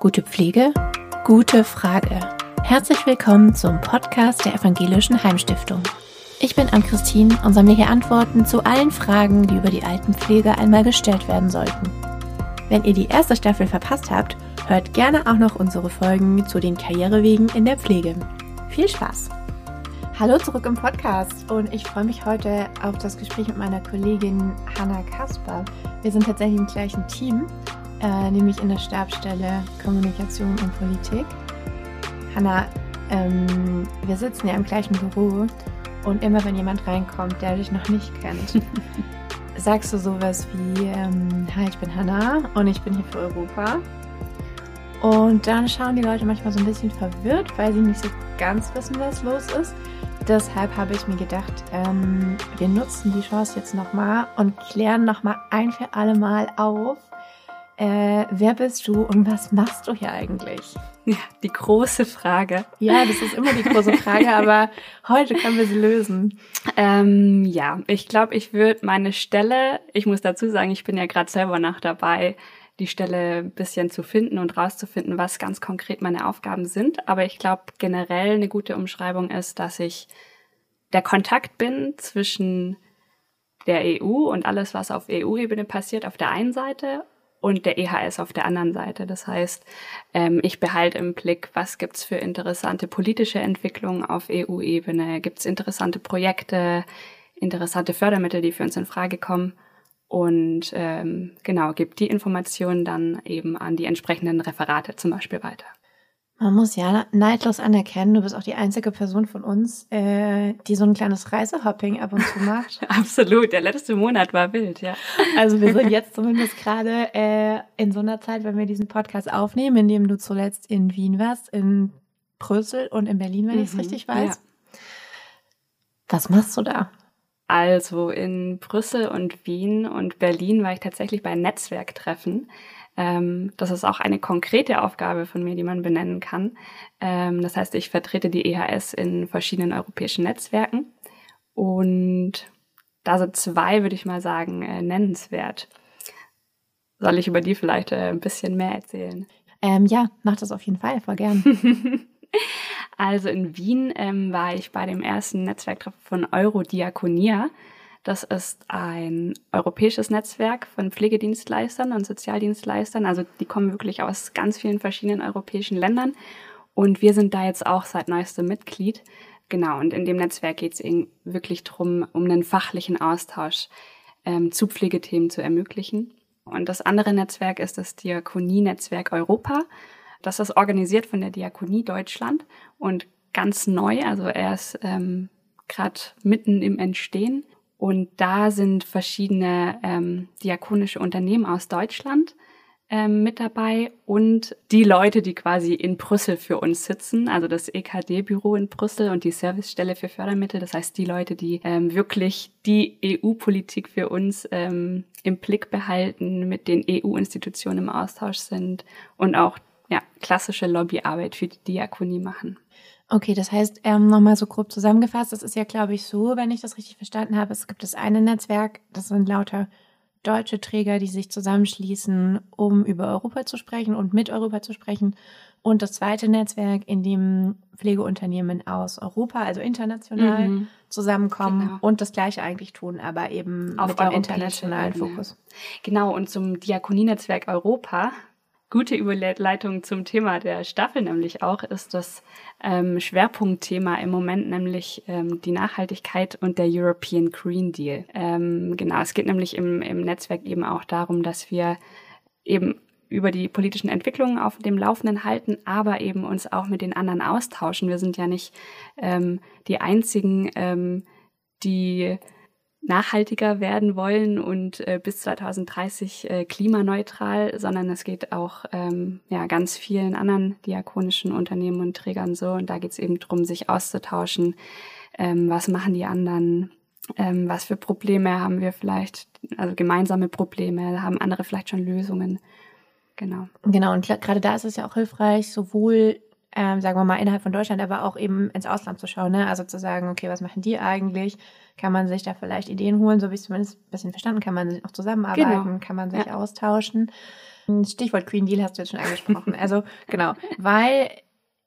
Gute Pflege? Gute Frage. Herzlich willkommen zum Podcast der Evangelischen Heimstiftung. Ich bin Ann-Christine und sammle hier Antworten zu allen Fragen, die über die Altenpflege einmal gestellt werden sollten. Wenn ihr die erste Staffel verpasst habt, hört gerne auch noch unsere Folgen zu den Karrierewegen in der Pflege. Viel Spaß! Hallo zurück im Podcast und ich freue mich heute auf das Gespräch mit meiner Kollegin Hanna Kasper. Wir sind tatsächlich im gleichen Team äh, nämlich in der Stabstelle Kommunikation und Politik. Hanna, ähm, wir sitzen ja im gleichen Büro und immer wenn jemand reinkommt, der dich noch nicht kennt, sagst du sowas wie, ähm, hi, ich bin Hanna und ich bin hier für Europa. Und dann schauen die Leute manchmal so ein bisschen verwirrt, weil sie nicht so ganz wissen, was los ist. Deshalb habe ich mir gedacht, ähm, wir nutzen die Chance jetzt nochmal und klären nochmal ein für alle Mal auf, äh, wer bist du und was machst du hier eigentlich? Ja, die große Frage. Ja, das ist immer die große Frage, aber heute können wir sie lösen. Ähm, ja, ich glaube, ich würde meine Stelle, ich muss dazu sagen, ich bin ja gerade selber noch dabei, die Stelle ein bisschen zu finden und rauszufinden, was ganz konkret meine Aufgaben sind. Aber ich glaube, generell eine gute Umschreibung ist, dass ich der Kontakt bin zwischen der EU und alles, was auf EU-Ebene passiert, auf der einen Seite und der EHS auf der anderen Seite. Das heißt, ähm, ich behalte im Blick, was gibt's für interessante politische Entwicklungen auf EU-Ebene, gibt's interessante Projekte, interessante Fördermittel, die für uns in Frage kommen und ähm, genau, gibt die Informationen dann eben an die entsprechenden Referate zum Beispiel weiter. Man muss ja neidlos anerkennen, du bist auch die einzige Person von uns, äh, die so ein kleines Reisehopping ab und zu macht. Absolut, der letzte Monat war wild, ja. Also wir sind jetzt zumindest gerade äh, in so einer Zeit, wenn wir diesen Podcast aufnehmen, in dem du zuletzt in Wien warst, in Brüssel und in Berlin, wenn mhm, ich es richtig weiß. Ja. Was machst du da? Also in Brüssel und Wien und Berlin war ich tatsächlich bei Netzwerktreffen. Ähm, das ist auch eine konkrete Aufgabe von mir, die man benennen kann. Ähm, das heißt, ich vertrete die EHS in verschiedenen europäischen Netzwerken und da sind zwei, würde ich mal sagen, äh, nennenswert. Soll ich über die vielleicht äh, ein bisschen mehr erzählen? Ähm, ja, mach das auf jeden Fall, voll gern. also in Wien ähm, war ich bei dem ersten Netzwerktreffen von Eurodiakonia. Das ist ein europäisches Netzwerk von Pflegedienstleistern und Sozialdienstleistern. Also die kommen wirklich aus ganz vielen verschiedenen europäischen Ländern. Und wir sind da jetzt auch seit neuestem Mitglied. Genau, und in dem Netzwerk geht es wirklich darum, um einen fachlichen Austausch ähm, zu Pflegethemen zu ermöglichen. Und das andere Netzwerk ist das Diakonie-Netzwerk Europa. Das ist organisiert von der Diakonie Deutschland und ganz neu, also er ist ähm, gerade mitten im Entstehen. Und da sind verschiedene ähm, diakonische Unternehmen aus Deutschland ähm, mit dabei und die Leute, die quasi in Brüssel für uns sitzen, also das EKD-Büro in Brüssel und die Servicestelle für Fördermittel. Das heißt, die Leute, die ähm, wirklich die EU-Politik für uns ähm, im Blick behalten, mit den EU-Institutionen im Austausch sind und auch ja, klassische Lobbyarbeit für die Diakonie machen. Okay, das heißt, ähm, nochmal so grob zusammengefasst, das ist ja, glaube ich, so, wenn ich das richtig verstanden habe. Es gibt das eine Netzwerk, das sind lauter deutsche Träger, die sich zusammenschließen, um über Europa zu sprechen und mit Europa zu sprechen. Und das zweite Netzwerk, in dem Pflegeunternehmen aus Europa, also international, mhm. zusammenkommen genau. und das Gleiche eigentlich tun, aber eben Auf dem internationalen Fokus. Genau, und zum Diakonienetzwerk Europa gute Überleitung zum Thema der Staffel nämlich auch ist das ähm, Schwerpunktthema im Moment nämlich ähm, die Nachhaltigkeit und der European Green Deal. Ähm, genau, es geht nämlich im, im Netzwerk eben auch darum, dass wir eben über die politischen Entwicklungen auf dem Laufenden halten, aber eben uns auch mit den anderen austauschen. Wir sind ja nicht ähm, die einzigen, ähm, die nachhaltiger werden wollen und äh, bis 2030 äh, klimaneutral, sondern es geht auch ähm, ja ganz vielen anderen diakonischen Unternehmen und Trägern so. Und da geht es eben drum, sich auszutauschen. Ähm, was machen die anderen? Ähm, was für Probleme haben wir vielleicht? Also gemeinsame Probleme, haben andere vielleicht schon Lösungen? Genau. Genau, und gerade da ist es ja auch hilfreich, sowohl ähm, sagen wir mal, innerhalb von Deutschland, aber auch eben ins Ausland zu schauen. Ne? Also zu sagen, okay, was machen die eigentlich? Kann man sich da vielleicht Ideen holen? So wie ich es zumindest ein bisschen verstanden, kann man auch zusammenarbeiten, genau. kann man sich ja. austauschen. Stichwort Green Deal hast du jetzt schon angesprochen. also genau, weil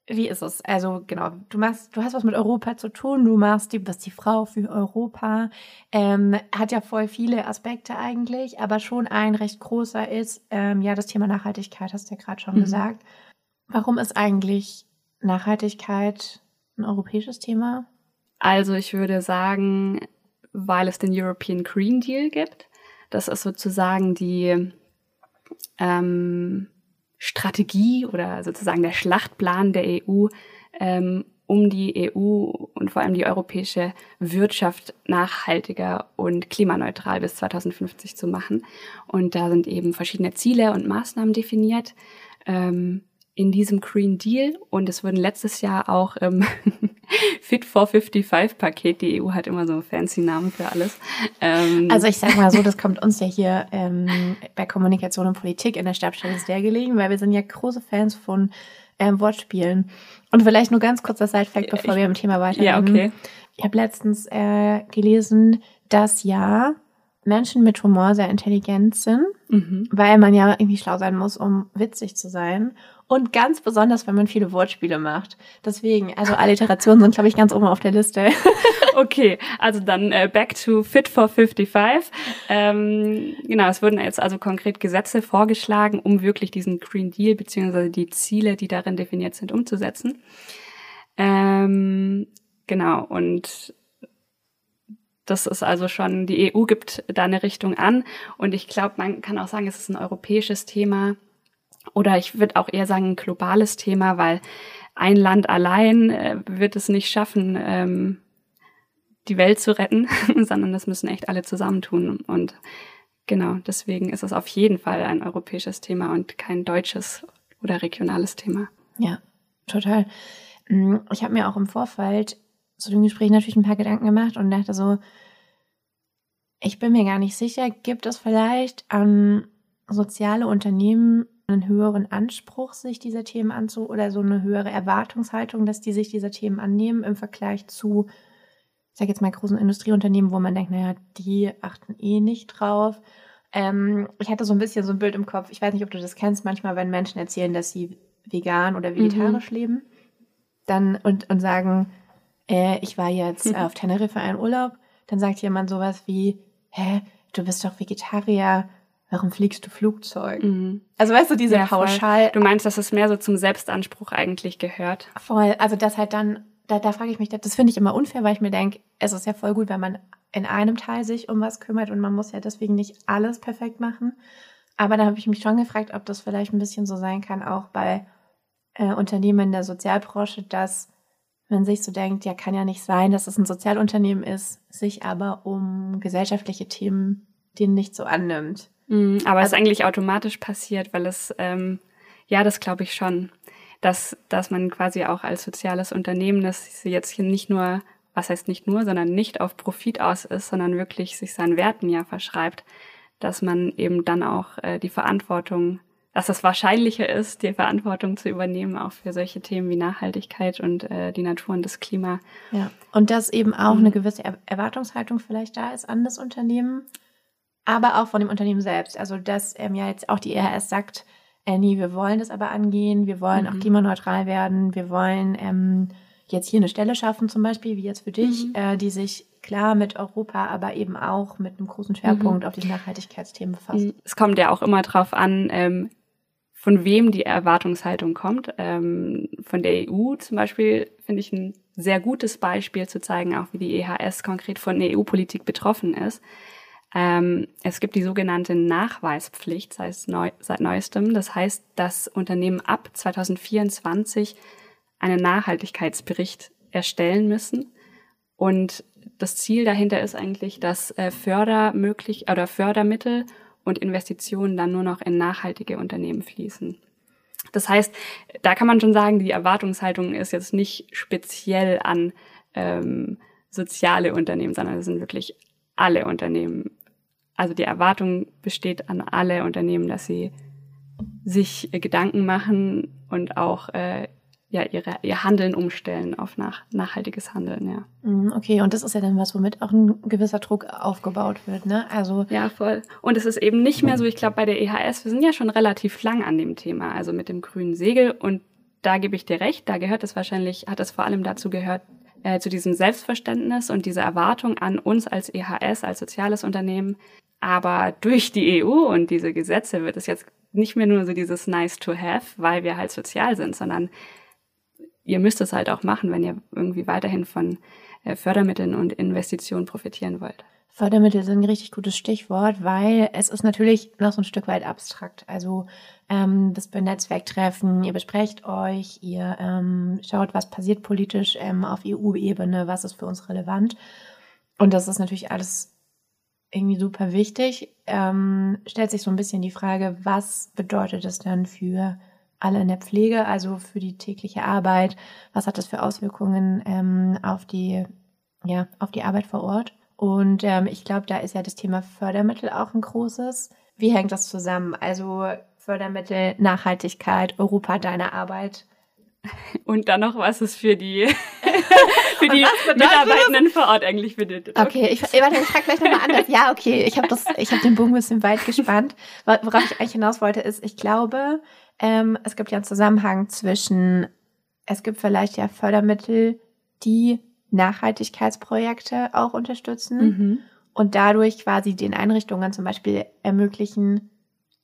wie ist es? Also genau, du machst, du hast was mit Europa zu tun, du machst die, bist die Frau für Europa, ähm, hat ja voll viele Aspekte eigentlich, aber schon ein recht großer ist, ähm, ja, das Thema Nachhaltigkeit, hast du ja gerade schon mhm. gesagt. Warum ist eigentlich Nachhaltigkeit ein europäisches Thema? Also ich würde sagen, weil es den European Green Deal gibt. Das ist sozusagen die ähm, Strategie oder sozusagen der Schlachtplan der EU, ähm, um die EU und vor allem die europäische Wirtschaft nachhaltiger und klimaneutral bis 2050 zu machen. Und da sind eben verschiedene Ziele und Maßnahmen definiert. Ähm, in diesem Green Deal und es wurden letztes Jahr auch ähm, Fit for 55 Paket, die EU hat immer so fancy Namen für alles. Ähm, also ich sag mal so, das kommt uns ja hier ähm, bei Kommunikation und Politik in der Stabstelle sehr gelegen, weil wir sind ja große Fans von ähm, Wortspielen. Und vielleicht nur ganz kurz das Sidefact, bevor ich, wir im Thema weitergehen. Ja, okay. Ich habe letztens äh, gelesen, dass ja Menschen mit Humor sehr intelligent sind, mhm. weil man ja irgendwie schlau sein muss, um witzig zu sein. Und ganz besonders, wenn man viele Wortspiele macht. Deswegen, also Alliterationen sind, glaube ich, ganz oben auf der Liste. okay, also dann äh, back to Fit for 55. Ähm, genau, es wurden jetzt also konkret Gesetze vorgeschlagen, um wirklich diesen Green Deal beziehungsweise die Ziele, die darin definiert sind, umzusetzen. Ähm, genau, und das ist also schon, die EU gibt da eine Richtung an. Und ich glaube, man kann auch sagen, es ist ein europäisches Thema oder ich würde auch eher sagen ein globales Thema, weil ein Land allein äh, wird es nicht schaffen, ähm, die Welt zu retten, sondern das müssen echt alle zusammentun. Und genau, deswegen ist es auf jeden Fall ein europäisches Thema und kein deutsches oder regionales Thema. Ja, total. Mm, ich habe mir auch im Vorfeld zu dem Gespräch natürlich ein paar Gedanken gemacht und dachte so, ich bin mir gar nicht sicher, gibt es vielleicht an soziale Unternehmen einen höheren Anspruch, sich dieser Themen anzu oder so eine höhere Erwartungshaltung, dass die sich dieser Themen annehmen im Vergleich zu, ich sage jetzt mal, großen Industrieunternehmen, wo man denkt, naja, die achten eh nicht drauf. Ähm, ich hatte so ein bisschen so ein Bild im Kopf, ich weiß nicht, ob du das kennst, manchmal, wenn Menschen erzählen, dass sie vegan oder vegetarisch mhm. leben, dann und, und sagen, äh, ich war jetzt mhm. auf Teneriffa in Urlaub, dann sagt jemand sowas wie, hä, du bist doch Vegetarier, warum fliegst du Flugzeug? Mhm. Also weißt du, diese ja, Pauschal. Du meinst, dass es mehr so zum Selbstanspruch eigentlich gehört? Voll. Also das halt dann, da, da frage ich mich, das finde ich immer unfair, weil ich mir denke, es ist ja voll gut, wenn man in einem Teil sich um was kümmert und man muss ja deswegen nicht alles perfekt machen. Aber da habe ich mich schon gefragt, ob das vielleicht ein bisschen so sein kann, auch bei äh, Unternehmen in der Sozialbranche, dass man sich so denkt, ja, kann ja nicht sein, dass es ein Sozialunternehmen ist, sich aber um gesellschaftliche Themen denen nicht so annimmt. Mhm, aber also, es ist eigentlich automatisch passiert, weil es, ähm, ja, das glaube ich schon, dass, dass man quasi auch als soziales Unternehmen, das jetzt hier nicht nur, was heißt nicht nur, sondern nicht auf Profit aus ist, sondern wirklich sich seinen Werten ja verschreibt, dass man eben dann auch äh, die Verantwortung dass es wahrscheinlicher ist, die Verantwortung zu übernehmen, auch für solche Themen wie Nachhaltigkeit und äh, die Natur und das Klima. Ja, und dass eben auch mhm. eine gewisse er Erwartungshaltung vielleicht da ist an das Unternehmen, aber auch von dem Unternehmen selbst. Also dass ähm, ja jetzt auch die ERS sagt, äh, nee, wir wollen das aber angehen, wir wollen mhm. auch klimaneutral werden, wir wollen ähm, jetzt hier eine Stelle schaffen, zum Beispiel, wie jetzt für dich, mhm. äh, die sich klar mit Europa, aber eben auch mit einem großen Schwerpunkt mhm. auf diese Nachhaltigkeitsthemen befasst. Mhm. Es kommt ja auch immer drauf an, ähm, von wem die Erwartungshaltung kommt. Ähm, von der EU zum Beispiel finde ich ein sehr gutes Beispiel zu zeigen, auch wie die EHS konkret von der EU-Politik betroffen ist. Ähm, es gibt die sogenannte Nachweispflicht seit, neu, seit neuestem. Das heißt, dass Unternehmen ab 2024 einen Nachhaltigkeitsbericht erstellen müssen. Und das Ziel dahinter ist eigentlich, dass äh, Fördermöglich oder Fördermittel und Investitionen dann nur noch in nachhaltige Unternehmen fließen. Das heißt, da kann man schon sagen, die Erwartungshaltung ist jetzt nicht speziell an ähm, soziale Unternehmen, sondern es sind wirklich alle Unternehmen. Also die Erwartung besteht an alle Unternehmen, dass sie sich äh, Gedanken machen und auch äh, ja, ihre, ihr Handeln umstellen auf nach, nachhaltiges Handeln, ja. Mhm, okay, und das ist ja dann was, womit auch ein gewisser Druck aufgebaut wird, ne? Also. Ja, voll. Und es ist eben nicht mehr so, ich glaube, bei der EHS, wir sind ja schon relativ lang an dem Thema, also mit dem grünen Segel. Und da gebe ich dir recht, da gehört es wahrscheinlich, hat es vor allem dazu gehört, äh, zu diesem Selbstverständnis und dieser Erwartung an uns als EHS, als soziales Unternehmen. Aber durch die EU und diese Gesetze wird es jetzt nicht mehr nur so dieses nice to have, weil wir halt sozial sind, sondern ihr müsst es halt auch machen, wenn ihr irgendwie weiterhin von äh, Fördermitteln und Investitionen profitieren wollt. Fördermittel sind ein richtig gutes Stichwort, weil es ist natürlich noch so ein Stück weit abstrakt. Also ähm, das Netzwerktreffen, ihr besprecht euch, ihr ähm, schaut, was passiert politisch ähm, auf EU-Ebene, was ist für uns relevant. Und das ist natürlich alles irgendwie super wichtig. Ähm, stellt sich so ein bisschen die Frage, was bedeutet das dann für alle in der Pflege, also für die tägliche Arbeit? Was hat das für Auswirkungen ähm, auf die, ja, auf die Arbeit vor Ort? Und ähm, ich glaube, da ist ja das Thema Fördermittel auch ein großes. Wie hängt das zusammen? Also Fördermittel, Nachhaltigkeit, Europa, deine Arbeit. Und dann noch, was es für die, für die Mitarbeitenden vor Ort eigentlich bedeutet. Okay, ich, warte, ich frage gleich nochmal anders. Ja, okay, ich habe hab den Bogen ein bisschen weit gespannt. Worauf ich eigentlich hinaus wollte, ist, ich glaube, ähm, es gibt ja einen Zusammenhang zwischen, es gibt vielleicht ja Fördermittel, die Nachhaltigkeitsprojekte auch unterstützen mhm. und dadurch quasi den Einrichtungen zum Beispiel ermöglichen,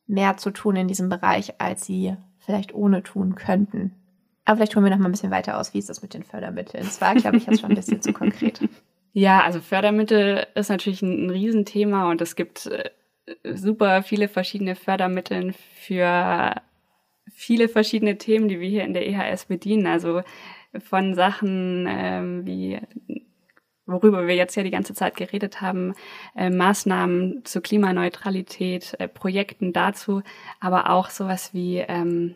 mehr zu tun in diesem Bereich, als sie vielleicht ohne tun könnten. Aber vielleicht holen wir noch mal ein bisschen weiter aus, wie ist das mit den Fördermitteln? Das war, glaube ich, jetzt schon ein bisschen zu konkret. Ja, also Fördermittel ist natürlich ein, ein Riesenthema und es gibt äh, super viele verschiedene Fördermittel für viele verschiedene Themen, die wir hier in der EHS bedienen. Also von Sachen ähm, wie worüber wir jetzt ja die ganze Zeit geredet haben, äh, Maßnahmen zur Klimaneutralität, äh, Projekten dazu, aber auch sowas wie ähm,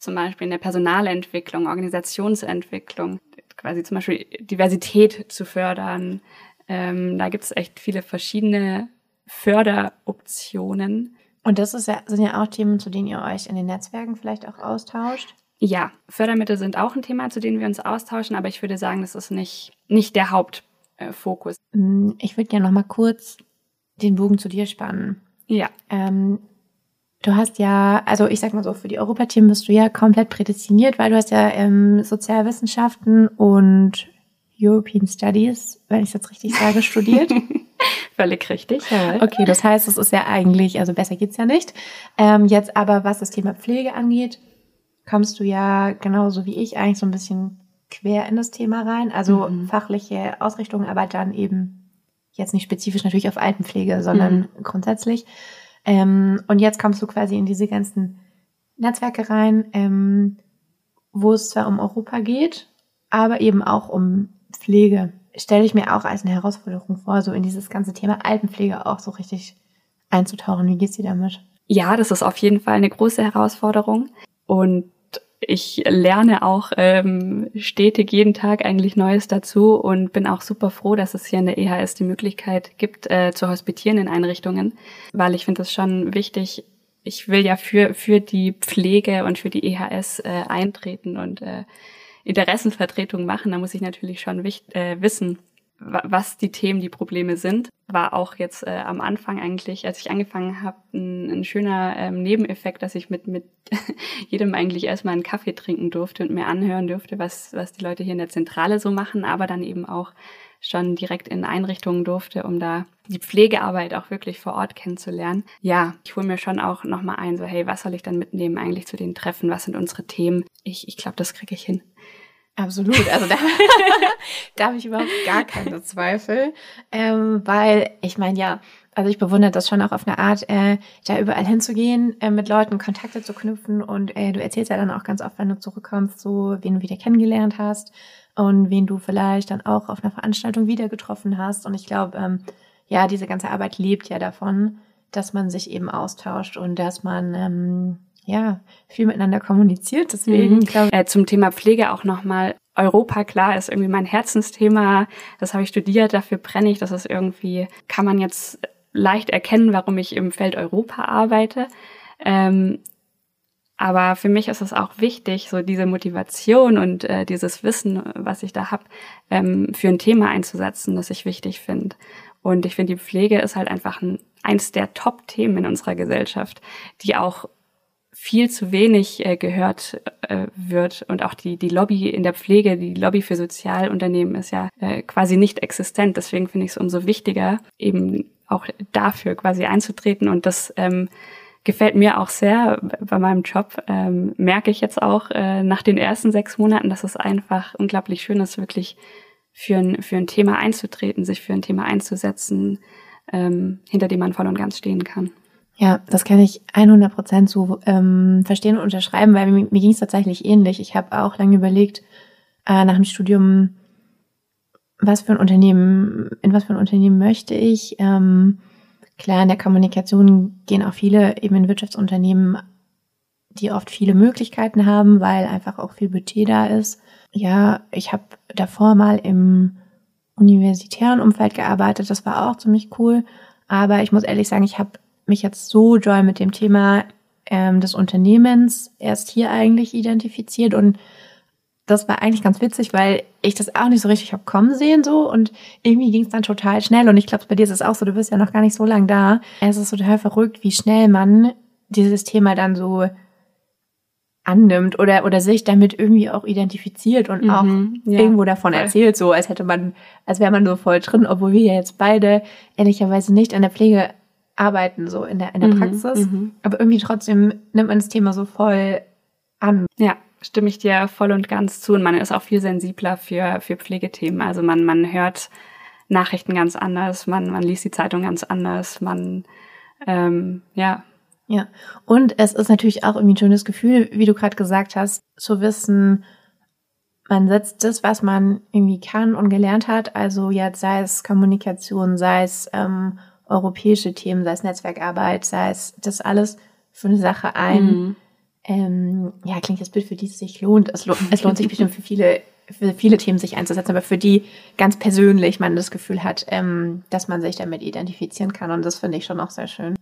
zum Beispiel in der Personalentwicklung, Organisationsentwicklung, quasi zum Beispiel Diversität zu fördern. Ähm, da gibt es echt viele verschiedene Förderoptionen. Und das ist ja, sind ja auch Themen, zu denen ihr euch in den Netzwerken vielleicht auch austauscht. Ja, Fördermittel sind auch ein Thema, zu denen wir uns austauschen, aber ich würde sagen, das ist nicht, nicht der Hauptfokus. Mm, ich würde gerne noch mal kurz den Bogen zu dir spannen. Ja. Ähm, du hast ja, also ich sag mal so, für die Europathemen bist du ja komplett prädestiniert, weil du hast ja ähm, Sozialwissenschaften und European Studies, wenn ich es jetzt richtig sage, studiert. Völlig richtig. Ja. Okay, das heißt, es ist ja eigentlich, also besser geht's ja nicht. Ähm, jetzt aber, was das Thema Pflege angeht, kommst du ja genauso wie ich eigentlich so ein bisschen quer in das Thema rein. Also mhm. fachliche Ausrichtung, aber dann eben jetzt nicht spezifisch natürlich auf Altenpflege, sondern mhm. grundsätzlich. Ähm, und jetzt kommst du quasi in diese ganzen Netzwerke rein, ähm, wo es zwar um Europa geht, aber eben auch um Pflege. Stelle ich mir auch als eine Herausforderung vor, so in dieses ganze Thema Altenpflege auch so richtig einzutauchen. Wie geht's dir damit? Ja, das ist auf jeden Fall eine große Herausforderung. Und ich lerne auch ähm, stetig jeden Tag eigentlich Neues dazu und bin auch super froh, dass es hier in der EHS die Möglichkeit gibt, äh, zu hospitieren in Einrichtungen, weil ich finde es schon wichtig. Ich will ja für, für die Pflege und für die EHS äh, eintreten und äh, Interessenvertretung machen. Da muss ich natürlich schon wicht, äh, wissen, was die Themen, die Probleme sind. War auch jetzt äh, am Anfang eigentlich, als ich angefangen habe, ein, ein schöner ähm, Nebeneffekt, dass ich mit, mit jedem eigentlich erstmal einen Kaffee trinken durfte und mir anhören durfte, was, was die Leute hier in der Zentrale so machen, aber dann eben auch schon direkt in Einrichtungen durfte, um da die Pflegearbeit auch wirklich vor Ort kennenzulernen. Ja, ich hole mir schon auch nochmal ein, so hey, was soll ich dann mitnehmen eigentlich zu den Treffen? Was sind unsere Themen? Ich, ich glaube, das kriege ich hin. Absolut, also da, da habe ich überhaupt gar keine Zweifel, ähm, weil ich meine ja, also ich bewundere das schon auch auf eine Art, äh, da überall hinzugehen, äh, mit Leuten Kontakte zu knüpfen. Und äh, du erzählst ja dann auch ganz oft, wenn du zurückkommst, so wen du wieder kennengelernt hast und wen du vielleicht dann auch auf einer Veranstaltung wieder getroffen hast. Und ich glaube, ähm, ja, diese ganze Arbeit lebt ja davon, dass man sich eben austauscht und dass man ähm, ja, viel miteinander kommuniziert. Deswegen mhm. glaube äh, Zum Thema Pflege auch nochmal. Europa, klar, ist irgendwie mein Herzensthema. Das habe ich studiert, dafür brenne ich. Das ist irgendwie, kann man jetzt leicht erkennen, warum ich im Feld Europa arbeite. Ähm, Aber für mich ist es auch wichtig, so diese Motivation und äh, dieses Wissen, was ich da habe, ähm, für ein Thema einzusetzen, das ich wichtig finde. Und ich finde, die Pflege ist halt einfach ein, eins der Top-Themen in unserer Gesellschaft, die auch viel zu wenig äh, gehört äh, wird und auch die die Lobby in der Pflege, die Lobby für Sozialunternehmen ist ja äh, quasi nicht existent. Deswegen finde ich es umso wichtiger, eben auch dafür quasi einzutreten und das ähm, gefällt mir auch sehr bei meinem Job. Ähm, merke ich jetzt auch äh, nach den ersten sechs Monaten, dass es einfach unglaublich schön ist, wirklich für ein, für ein Thema einzutreten, sich für ein Thema einzusetzen, ähm, hinter dem man voll und ganz stehen kann. Ja, das kann ich 100 Prozent so ähm, verstehen und unterschreiben, weil mir, mir ging es tatsächlich ähnlich. Ich habe auch lange überlegt, äh, nach dem Studium, was für ein Unternehmen, in was für ein Unternehmen möchte ich. Ähm, Klar, in der Kommunikation gehen auch viele eben in Wirtschaftsunternehmen, die oft viele Möglichkeiten haben, weil einfach auch viel Budget da ist. Ja, ich habe davor mal im universitären Umfeld gearbeitet, das war auch ziemlich cool. Aber ich muss ehrlich sagen, ich habe mich jetzt so doll mit dem Thema ähm, des Unternehmens erst hier eigentlich identifiziert und das war eigentlich ganz witzig, weil ich das auch nicht so richtig habe kommen sehen so und irgendwie ging es dann total schnell und ich glaube, bei dir ist es auch so, du bist ja noch gar nicht so lang da. Es ist total verrückt, wie schnell man dieses Thema dann so annimmt oder oder sich damit irgendwie auch identifiziert und mhm, auch ja, irgendwo davon voll. erzählt, so als hätte man, als wäre man so voll drin, obwohl wir ja jetzt beide ehrlicherweise nicht an der Pflege arbeiten, so in der, in der mhm, Praxis. Mhm. Aber irgendwie trotzdem nimmt man das Thema so voll an. Ja, stimme ich dir voll und ganz zu. Und man ist auch viel sensibler für, für Pflegethemen. Also man, man hört Nachrichten ganz anders, man, man liest die Zeitung ganz anders, man, ähm, ja. Ja, und es ist natürlich auch irgendwie ein schönes Gefühl, wie du gerade gesagt hast, zu wissen, man setzt das, was man irgendwie kann und gelernt hat, also jetzt sei es Kommunikation, sei es ähm, europäische Themen, sei es Netzwerkarbeit, sei es das alles für eine Sache ein, mhm ähm, ja, klingt das Bild, für die es sich lohnt. Es, lohnt. es lohnt sich bestimmt für viele, für viele Themen sich einzusetzen, aber für die ganz persönlich man das Gefühl hat, ähm, dass man sich damit identifizieren kann. Und das finde ich schon auch sehr schön.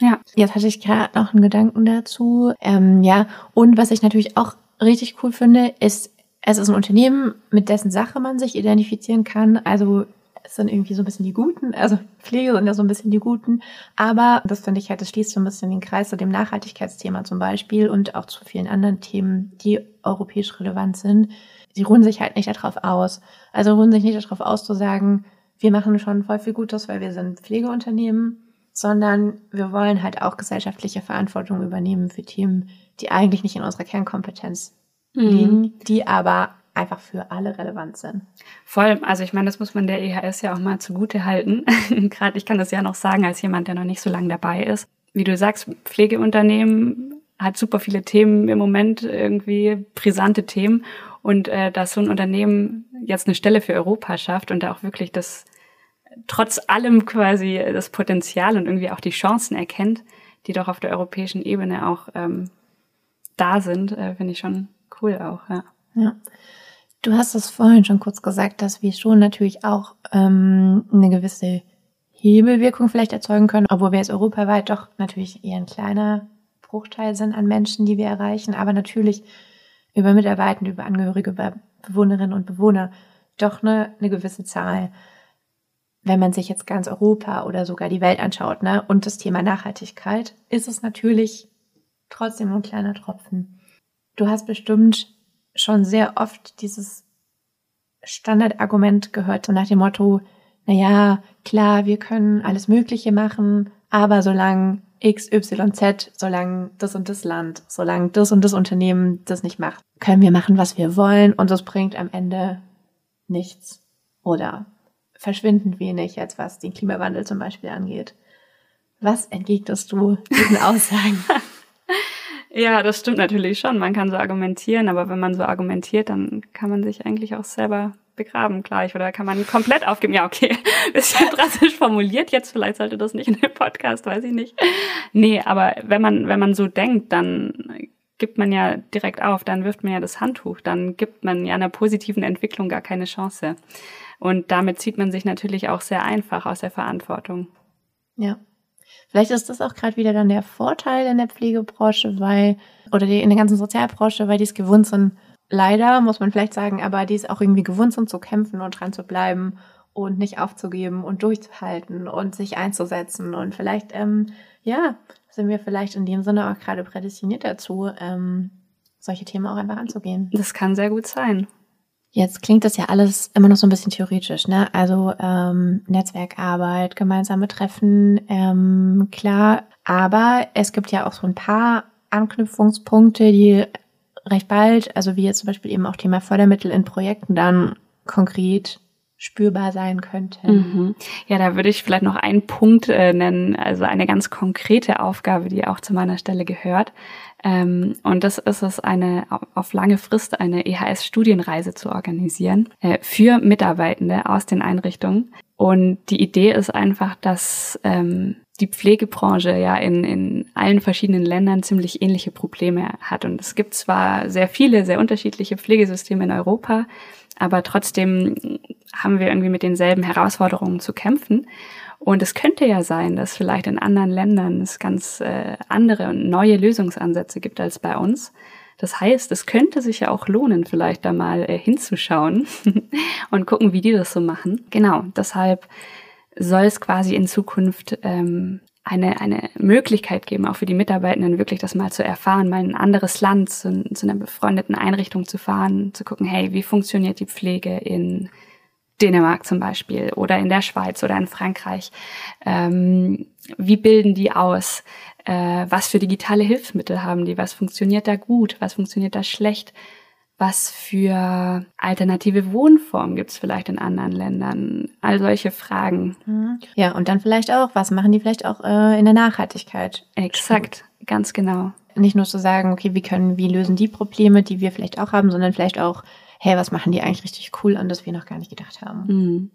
Ja, jetzt hatte ich gerade noch einen Gedanken dazu. Ähm, ja, und was ich natürlich auch richtig cool finde, ist, es ist ein Unternehmen, mit dessen Sache man sich identifizieren kann. Also es sind irgendwie so ein bisschen die Guten, also Pflege sind ja so ein bisschen die Guten, aber das finde ich halt, das schließt so ein bisschen den Kreis zu dem Nachhaltigkeitsthema zum Beispiel und auch zu vielen anderen Themen, die europäisch relevant sind. Sie ruhen sich halt nicht darauf aus. Also ruhen sich nicht darauf aus zu sagen, wir machen schon voll viel Gutes, weil wir sind Pflegeunternehmen, sondern wir wollen halt auch gesellschaftliche Verantwortung übernehmen für Themen, die eigentlich nicht in unserer Kernkompetenz mhm. liegen, die aber einfach für alle relevant sind. Voll. Also ich meine, das muss man der EHS ja auch mal zugute halten. Gerade ich kann das ja noch sagen als jemand, der noch nicht so lange dabei ist. Wie du sagst, Pflegeunternehmen hat super viele Themen im Moment, irgendwie brisante Themen. Und äh, dass so ein Unternehmen jetzt eine Stelle für Europa schafft und da auch wirklich das trotz allem quasi das Potenzial und irgendwie auch die Chancen erkennt, die doch auf der europäischen Ebene auch ähm, da sind, äh, finde ich schon cool auch, ja. Ja. Du hast es vorhin schon kurz gesagt, dass wir schon natürlich auch ähm, eine gewisse Hebelwirkung vielleicht erzeugen können, obwohl wir jetzt europaweit doch natürlich eher ein kleiner Bruchteil sind an Menschen, die wir erreichen, aber natürlich über Mitarbeitende, über Angehörige, über Bewohnerinnen und Bewohner doch eine, eine gewisse Zahl. Wenn man sich jetzt ganz Europa oder sogar die Welt anschaut, ne, und das Thema Nachhaltigkeit, ist es natürlich trotzdem nur ein kleiner Tropfen. Du hast bestimmt schon sehr oft dieses Standardargument gehört, so nach dem Motto, na ja, klar, wir können alles Mögliche machen, aber solange X, Y, Z, solange das und das Land, solange das und das Unternehmen das nicht macht, können wir machen, was wir wollen und das bringt am Ende nichts oder verschwindend wenig, jetzt was den Klimawandel zum Beispiel angeht. Was entgegnest du diesen Aussagen? Ja, das stimmt natürlich schon. Man kann so argumentieren, aber wenn man so argumentiert, dann kann man sich eigentlich auch selber begraben gleich oder kann man komplett aufgeben. Ja, okay, bisschen drastisch formuliert jetzt, vielleicht sollte das nicht in dem Podcast, weiß ich nicht. Nee, aber wenn man, wenn man so denkt, dann gibt man ja direkt auf, dann wirft man ja das Handtuch, dann gibt man ja einer positiven Entwicklung gar keine Chance. Und damit zieht man sich natürlich auch sehr einfach aus der Verantwortung. Ja. Vielleicht ist das auch gerade wieder dann der Vorteil in der Pflegebranche, weil, oder die, in der ganzen Sozialbranche, weil die es gewohnt sind, leider, muss man vielleicht sagen, aber die es auch irgendwie gewohnt sind zu kämpfen und dran zu bleiben und nicht aufzugeben und durchzuhalten und sich einzusetzen. Und vielleicht, ähm, ja, sind wir vielleicht in dem Sinne auch gerade prädestiniert dazu, ähm, solche Themen auch einfach anzugehen. Das kann sehr gut sein. Jetzt klingt das ja alles immer noch so ein bisschen theoretisch, ne? Also ähm, Netzwerkarbeit, gemeinsame Treffen, ähm, klar. Aber es gibt ja auch so ein paar Anknüpfungspunkte, die recht bald, also wie jetzt zum Beispiel eben auch Thema Fördermittel in Projekten dann konkret spürbar sein könnte. Mhm. Ja, da würde ich vielleicht noch einen Punkt äh, nennen, also eine ganz konkrete Aufgabe, die auch zu meiner Stelle gehört. Ähm, und das ist es, eine auf lange Frist eine EHS-Studienreise zu organisieren äh, für Mitarbeitende aus den Einrichtungen. Und die Idee ist einfach, dass ähm, die Pflegebranche ja in, in allen verschiedenen Ländern ziemlich ähnliche Probleme hat. Und es gibt zwar sehr viele, sehr unterschiedliche Pflegesysteme in Europa, aber trotzdem haben wir irgendwie mit denselben Herausforderungen zu kämpfen. Und es könnte ja sein, dass vielleicht in anderen Ländern es ganz äh, andere und neue Lösungsansätze gibt als bei uns. Das heißt, es könnte sich ja auch lohnen, vielleicht da mal äh, hinzuschauen und gucken, wie die das so machen. Genau, deshalb soll es quasi in Zukunft ähm, eine, eine Möglichkeit geben, auch für die Mitarbeitenden wirklich das mal zu erfahren, mal in ein anderes Land, zu, zu einer befreundeten Einrichtung zu fahren, zu gucken, hey, wie funktioniert die Pflege in Dänemark zum Beispiel oder in der Schweiz oder in Frankreich. Ähm, wie bilden die aus? Äh, was für digitale Hilfsmittel haben die? Was funktioniert da gut? Was funktioniert da schlecht? Was für alternative Wohnformen gibt es vielleicht in anderen Ländern? All solche Fragen. Mhm. Ja, und dann vielleicht auch, was machen die vielleicht auch äh, in der Nachhaltigkeit? Exakt, ganz genau. Nicht nur zu sagen, okay, wie können, wie lösen die Probleme, die wir vielleicht auch haben, sondern vielleicht auch, hey, was machen die eigentlich richtig cool an, das wir noch gar nicht gedacht haben. Mhm.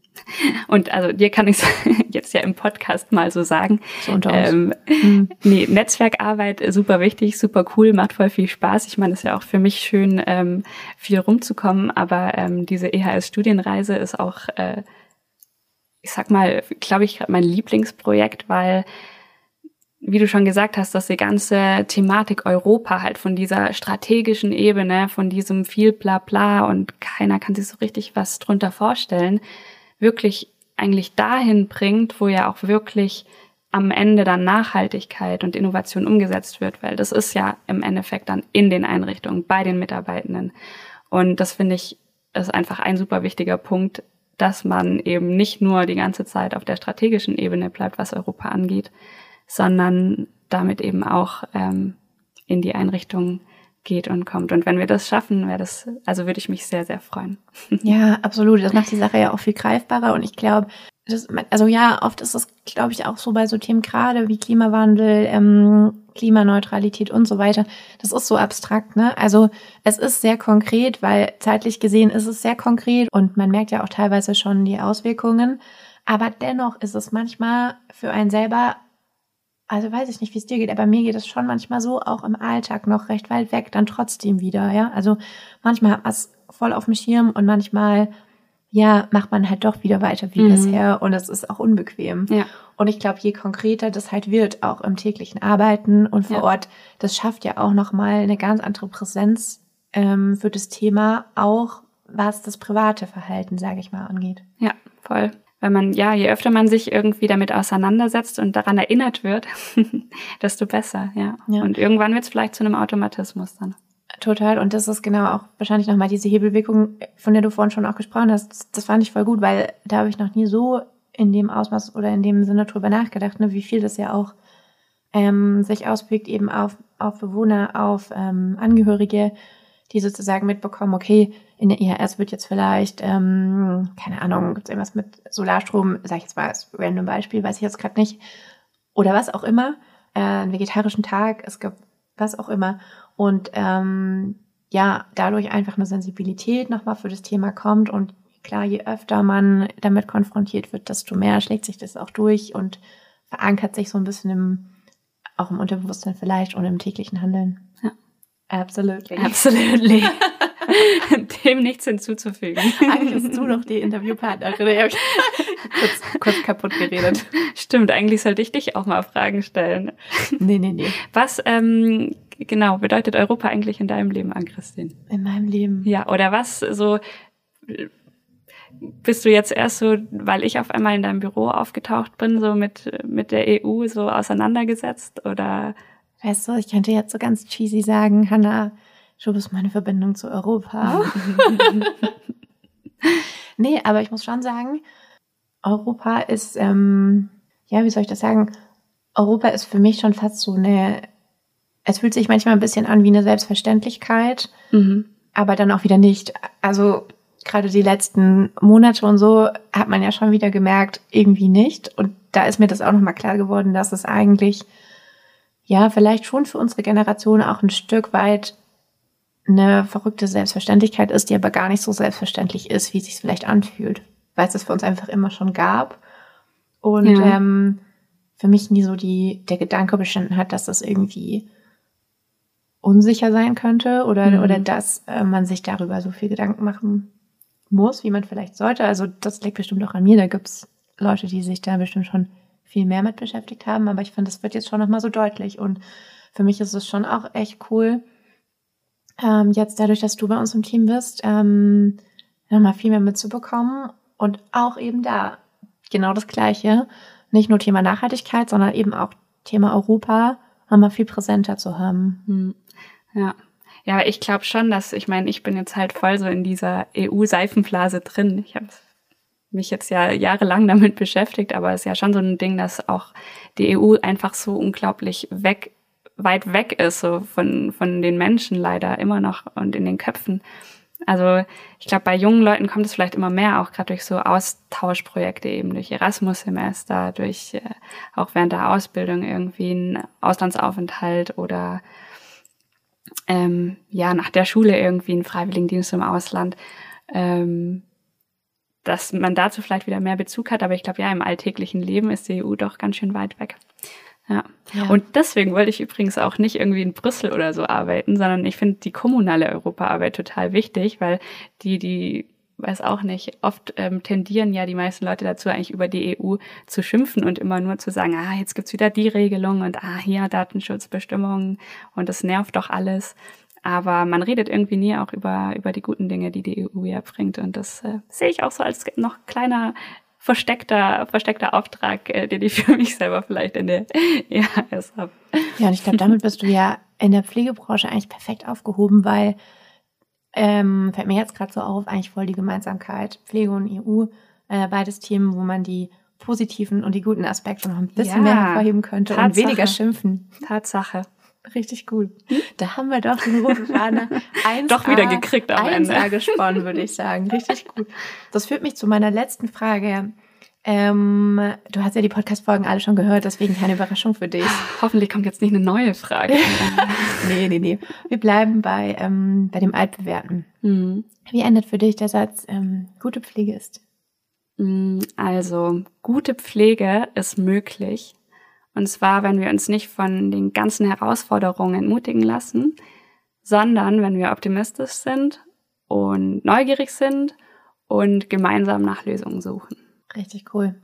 Und also dir kann ich jetzt ja im Podcast mal so sagen. So unter uns. Ähm, mhm. Nee, Netzwerkarbeit super wichtig, super cool, macht voll viel Spaß. Ich meine, es ist ja auch für mich schön, ähm, viel rumzukommen, aber ähm, diese EHS-Studienreise ist auch, äh, ich sag mal, glaube ich, gerade mein Lieblingsprojekt, weil wie du schon gesagt hast, dass die ganze Thematik Europa halt von dieser strategischen Ebene, von diesem viel Blabla und keiner kann sich so richtig was drunter vorstellen, wirklich eigentlich dahin bringt, wo ja auch wirklich am Ende dann Nachhaltigkeit und Innovation umgesetzt wird, weil das ist ja im Endeffekt dann in den Einrichtungen, bei den Mitarbeitenden. Und das finde ich ist einfach ein super wichtiger Punkt, dass man eben nicht nur die ganze Zeit auf der strategischen Ebene bleibt, was Europa angeht, sondern damit eben auch ähm, in die Einrichtung geht und kommt. Und wenn wir das schaffen, wäre das, also würde ich mich sehr, sehr freuen. Ja, absolut. Das macht die Sache ja auch viel greifbarer. Und ich glaube, das, also ja, oft ist es, glaube ich, auch so bei so Themen gerade wie Klimawandel, ähm, Klimaneutralität und so weiter. Das ist so abstrakt, ne? Also es ist sehr konkret, weil zeitlich gesehen ist es sehr konkret und man merkt ja auch teilweise schon die Auswirkungen. Aber dennoch ist es manchmal für einen selber also weiß ich nicht, wie es dir geht, aber mir geht es schon manchmal so, auch im Alltag noch recht weit weg, dann trotzdem wieder, ja. Also manchmal hat man es voll auf dem Schirm und manchmal, ja, macht man halt doch wieder weiter wie mhm. bisher und es ist auch unbequem. Ja. Und ich glaube, je konkreter das halt wird, auch im täglichen Arbeiten und vor ja. Ort, das schafft ja auch nochmal eine ganz andere Präsenz ähm, für das Thema, auch was das private Verhalten, sage ich mal, angeht. Ja, voll weil man, ja, je öfter man sich irgendwie damit auseinandersetzt und daran erinnert wird, desto besser, ja. ja. Und irgendwann wird es vielleicht zu einem Automatismus dann. Total. Und das ist genau auch wahrscheinlich nochmal diese Hebelwirkung, von der du vorhin schon auch gesprochen hast. Das fand ich voll gut, weil da habe ich noch nie so in dem Ausmaß oder in dem Sinne drüber nachgedacht, ne, wie viel das ja auch ähm, sich auswirkt eben auf, auf Bewohner, auf ähm, Angehörige, die sozusagen mitbekommen, okay, in der IHS wird jetzt vielleicht, ähm, keine Ahnung, gibt es irgendwas mit Solarstrom, sage ich jetzt mal als random Beispiel, weiß ich jetzt gerade nicht, oder was auch immer, äh, einen vegetarischen Tag, es gibt was auch immer. Und ähm, ja, dadurch einfach eine Sensibilität nochmal für das Thema kommt und klar, je öfter man damit konfrontiert wird, desto mehr schlägt sich das auch durch und verankert sich so ein bisschen im, auch im Unterbewusstsein vielleicht und im täglichen Handeln. Absolutely. Absolutely. Dem nichts hinzuzufügen. Eigentlich bist du doch die Interviewpartnerin. Ich habe kurz, kurz kaputt geredet. Stimmt, eigentlich sollte ich dich auch mal Fragen stellen. Nee, nee, nee. Was ähm, genau bedeutet Europa eigentlich in deinem Leben an, Christine? In meinem Leben. Ja, oder was so bist du jetzt erst so, weil ich auf einmal in deinem Büro aufgetaucht bin, so mit, mit der EU so auseinandergesetzt oder? Weißt du, ich könnte jetzt so ganz cheesy sagen, Hannah, du bist meine Verbindung zu Europa. nee, aber ich muss schon sagen, Europa ist, ähm, ja, wie soll ich das sagen? Europa ist für mich schon fast so eine, es fühlt sich manchmal ein bisschen an wie eine Selbstverständlichkeit, mhm. aber dann auch wieder nicht. Also gerade die letzten Monate und so hat man ja schon wieder gemerkt, irgendwie nicht. Und da ist mir das auch nochmal klar geworden, dass es eigentlich, ja, vielleicht schon für unsere Generation auch ein Stück weit eine verrückte Selbstverständlichkeit ist, die aber gar nicht so selbstverständlich ist, wie es sich vielleicht anfühlt, weil es das für uns einfach immer schon gab. Und ja. ähm, für mich nie so die, der Gedanke bestanden hat, dass das irgendwie unsicher sein könnte oder, mhm. oder dass äh, man sich darüber so viel Gedanken machen muss, wie man vielleicht sollte. Also das liegt bestimmt auch an mir. Da gibt's Leute, die sich da bestimmt schon viel mehr mit beschäftigt haben. Aber ich finde, das wird jetzt schon nochmal so deutlich. Und für mich ist es schon auch echt cool, ähm, jetzt dadurch, dass du bei uns im Team bist, ähm, nochmal viel mehr mitzubekommen. Und auch eben da genau das Gleiche. Nicht nur Thema Nachhaltigkeit, sondern eben auch Thema Europa nochmal viel präsenter zu haben. Hm. Ja, ja, ich glaube schon, dass, ich meine, ich bin jetzt halt voll so in dieser EU-Seifenblase drin. Ich habe mich jetzt ja jahrelang damit beschäftigt, aber es ist ja schon so ein Ding, dass auch die EU einfach so unglaublich weg, weit weg ist, so von, von den Menschen leider immer noch und in den Köpfen. Also ich glaube, bei jungen Leuten kommt es vielleicht immer mehr, auch gerade durch so Austauschprojekte, eben durch Erasmus-Semester, durch äh, auch während der Ausbildung irgendwie ein Auslandsaufenthalt oder ähm, ja nach der Schule irgendwie einen Freiwilligendienst im Ausland, ähm, dass man dazu vielleicht wieder mehr Bezug hat. Aber ich glaube, ja, im alltäglichen Leben ist die EU doch ganz schön weit weg. Ja. ja. Und deswegen wollte ich übrigens auch nicht irgendwie in Brüssel oder so arbeiten, sondern ich finde die kommunale Europaarbeit total wichtig, weil die, die weiß auch nicht, oft ähm, tendieren ja die meisten Leute dazu, eigentlich über die EU zu schimpfen und immer nur zu sagen, ah, jetzt gibt's wieder die Regelung und ah, hier Datenschutzbestimmungen und das nervt doch alles. Aber man redet irgendwie nie auch über, über die guten Dinge, die die EU ja bringt. Und das äh, sehe ich auch so als noch kleiner versteckter, versteckter Auftrag, äh, den ich für mich selber vielleicht in der EHS habe. Ja, und ich glaube, damit bist du ja in der Pflegebranche eigentlich perfekt aufgehoben, weil ähm, fällt mir jetzt gerade so auf, eigentlich voll die Gemeinsamkeit. Pflege und EU, äh, beides Themen, wo man die positiven und die guten Aspekte noch ein bisschen ja, mehr hervorheben könnte Tatsache. und weniger schimpfen. Tatsache. Richtig cool. Da haben wir doch den roten Faden Doch wieder gekriegt am Ende. gesponnen, würde ich sagen. Richtig gut. Das führt mich zu meiner letzten Frage. Ähm, du hast ja die Podcast-Folgen alle schon gehört, deswegen keine Überraschung für dich. Hoffentlich kommt jetzt nicht eine neue Frage. nee, nee, nee. Wir bleiben bei, ähm, bei dem Altbewerten. Mhm. Wie endet für dich der Satz, ähm, gute Pflege ist? Mm, also, gute Pflege ist möglich. Und zwar, wenn wir uns nicht von den ganzen Herausforderungen entmutigen lassen, sondern wenn wir optimistisch sind und neugierig sind und gemeinsam nach Lösungen suchen. Richtig cool.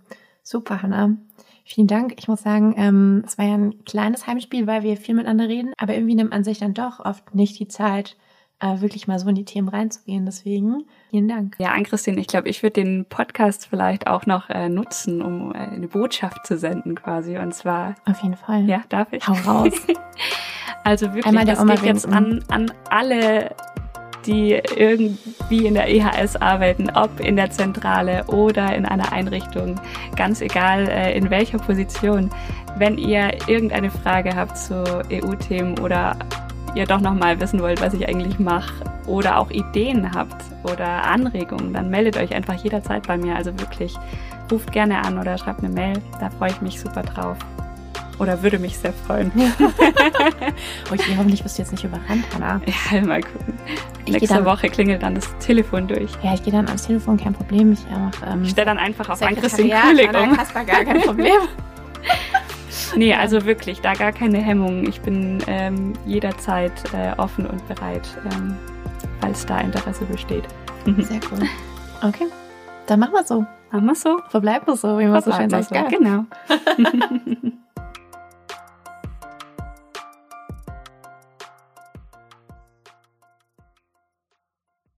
Super, Hannah. Vielen Dank. Ich muss sagen, ähm, es war ja ein kleines Heimspiel, weil wir viel miteinander reden, aber irgendwie nimmt man sich dann doch oft nicht die Zeit, äh, wirklich mal so in die Themen reinzugehen. Deswegen vielen Dank. Ja, an Christine, ich glaube, ich würde den Podcast vielleicht auch noch äh, nutzen, um äh, eine Botschaft zu senden quasi. Und zwar. Auf jeden Fall. Ja, darf ich? Hau raus. also wirklich, Einmal der das geht jetzt an, an alle die irgendwie in der EHS arbeiten, ob in der Zentrale oder in einer Einrichtung, ganz egal äh, in welcher Position. Wenn ihr irgendeine Frage habt zu EU-Themen oder ihr doch nochmal wissen wollt, was ich eigentlich mache oder auch Ideen habt oder Anregungen, dann meldet euch einfach jederzeit bei mir. Also wirklich, ruft gerne an oder schreibt eine Mail. Da freue ich mich super drauf. Oder würde mich sehr freuen. okay, hoffentlich bist du jetzt nicht überrannt, Hanna. Ja, mal gucken. Ich Nächste dann, Woche klingelt dann das Telefon durch. Ja, ich gehe dann ans Telefon, kein Problem. Ich ähm, stelle dann einfach auf Ann-Christine Kühlig um. Kasper, gar kein Problem. nee, also wirklich, da gar keine Hemmungen. Ich bin ähm, jederzeit äh, offen und bereit, ähm, falls da Interesse besteht. Sehr cool. Okay, dann machen wir so. Machen wir so. Verbleiben wir so, wie man so schön sagt. Genau.